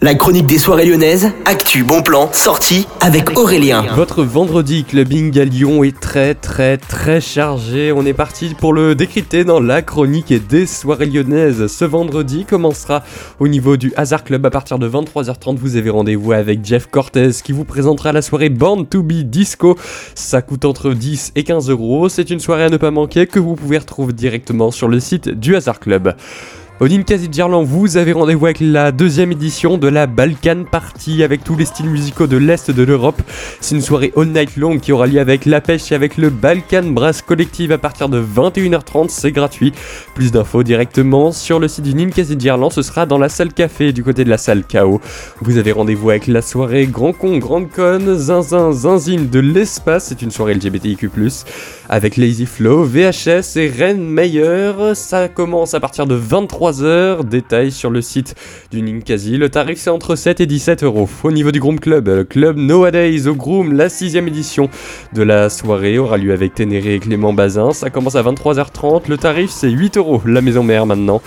La chronique des soirées lyonnaises, actu, bon plan, sortie avec Aurélien. Votre vendredi clubbing à Lyon est très très très chargé. On est parti pour le décrypter dans la chronique des soirées lyonnaises. Ce vendredi commencera au niveau du Hazard Club à partir de 23h30. Vous avez rendez-vous avec Jeff Cortez qui vous présentera la soirée Born to Be Disco. Ça coûte entre 10 et 15 euros. C'est une soirée à ne pas manquer que vous pouvez retrouver directement sur le site du Hazard Club. Au Ninkasi Gerland, vous avez rendez-vous avec la deuxième édition de la Balkan Party avec tous les styles musicaux de l'Est de l'Europe. C'est une soirée all night long qui aura lieu avec la pêche et avec le Balkan Brass Collective à partir de 21h30, c'est gratuit. Plus d'infos directement sur le site du Gerland, ce sera dans la salle café du côté de la salle KO. Vous avez rendez-vous avec la soirée Grand Con, Grande Con, Zinzin, Zinzine de l'espace, c'est une soirée LGBTIQ+, avec Lazy Flow, VHS et Ren Meyer. Ça commence à partir de 23 heures. Détails sur le site du Ninkasi. Le tarif c'est entre 7 et 17 euros. Au niveau du Groom Club, le club Nowadays au Groom, la sixième édition de la soirée aura lieu avec Ténéré et Clément Bazin. Ça commence à 23h30. Le tarif c'est 8 euros. La maison mère maintenant.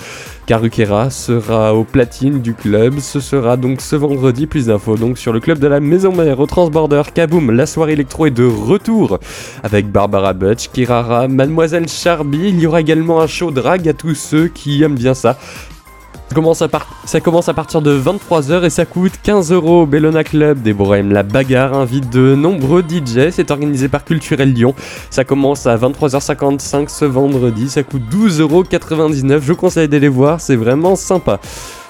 Karukera sera au platine du club. Ce sera donc ce vendredi. Plus d'infos donc sur le club de la Maison Mère au Transborder. Kaboom, la soirée électro est de retour avec Barbara Butch, Kirara, Mademoiselle Charby. Il y aura également un show drag à tous ceux qui aiment bien ça. Ça commence, à partir de 23h et ça coûte 15 euros. Bellona Club des Bohèmes, la bagarre invite de nombreux DJ. C'est organisé par Culturel Lyon. Ça commence à 23h55 ce vendredi. Ça coûte 12,99€. Je vous conseille d'aller voir, c'est vraiment sympa.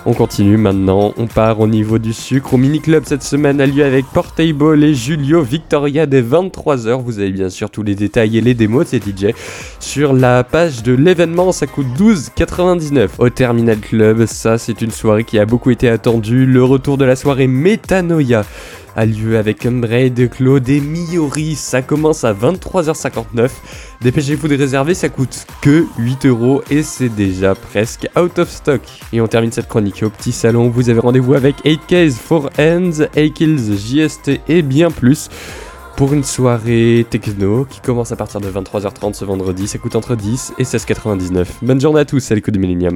On continue maintenant, on part au niveau du sucre. Au mini club cette semaine a lieu avec Portable et Julio Victoria dès 23h. Vous avez bien sûr tous les détails et les démos de ces DJ sur la page de l'événement. Ça coûte 12,99 au Terminal Club. Ça, c'est une soirée qui a beaucoup été attendue. Le retour de la soirée Metanoia a lieu avec Umbraid, Claude et Miori. Ça commence à 23h59. Dépêchez-vous de réserver, ça coûte que 8 euros et c'est déjà presque out of stock. Et on termine cette chronique au petit salon. Vous avez rendez-vous avec 8Ks, 4 Ends, A-Kills, JST et bien plus pour une soirée techno qui commence à partir de 23h30 ce vendredi. Ça coûte entre 10 et 16,99. Bonne journée à tous, c'est l'écoute de Millennium.